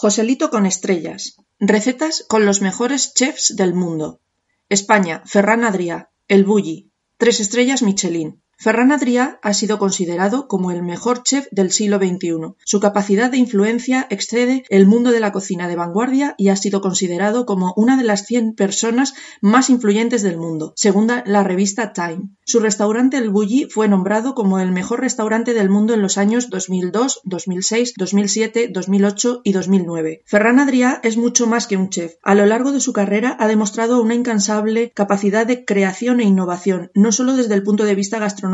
Joselito con estrellas. Recetas con los mejores chefs del mundo. España, Ferran Adrià, El Bulli. Tres estrellas Michelin. Ferran Adrià ha sido considerado como el mejor chef del siglo XXI. Su capacidad de influencia excede el mundo de la cocina de vanguardia y ha sido considerado como una de las 100 personas más influyentes del mundo, según la revista Time. Su restaurante El Bulli fue nombrado como el mejor restaurante del mundo en los años 2002, 2006, 2007, 2008 y 2009. Ferran Adrià es mucho más que un chef. A lo largo de su carrera ha demostrado una incansable capacidad de creación e innovación, no solo desde el punto de vista gastronómico,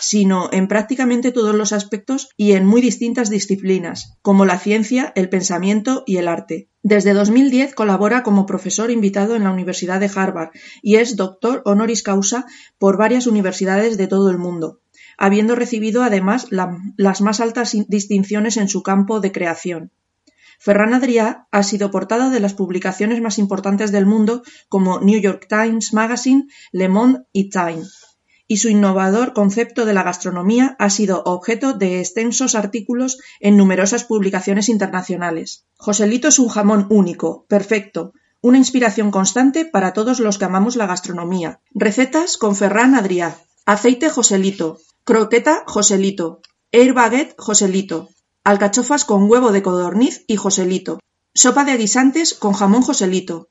sino en prácticamente todos los aspectos y en muy distintas disciplinas, como la ciencia, el pensamiento y el arte. Desde 2010 colabora como profesor invitado en la Universidad de Harvard y es doctor honoris causa por varias universidades de todo el mundo, habiendo recibido además las más altas distinciones en su campo de creación. Ferran Adrià ha sido portada de las publicaciones más importantes del mundo como New York Times Magazine, Le Monde y Time y su innovador concepto de la gastronomía ha sido objeto de extensos artículos en numerosas publicaciones internacionales. Joselito es un jamón único, perfecto, una inspiración constante para todos los que amamos la gastronomía. Recetas con Ferran Adrià. Aceite Joselito. Croqueta Joselito. Air baguette Joselito. Alcachofas con huevo de codorniz y Joselito. Sopa de guisantes con jamón Joselito.